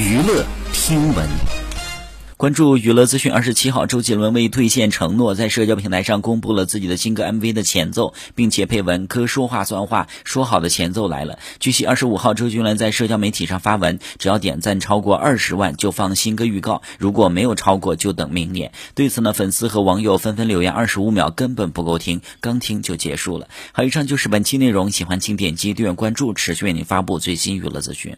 娱乐听闻。关注娱乐资讯二十七号周杰伦为兑现承诺在社交平台上公布了自己的新歌 mv 的前奏并且配文哥说话算话说好的前奏来了。据悉二十五号周杰伦在社交媒体上发文只要点赞超过二十万就放新歌预告如果没有超过就等明年。对此呢粉丝和网友纷纷留言二十五秒根本不够听刚听就结束了。好以上就是本期内容喜欢请点击订阅关注持续为您发布最新娱乐资讯。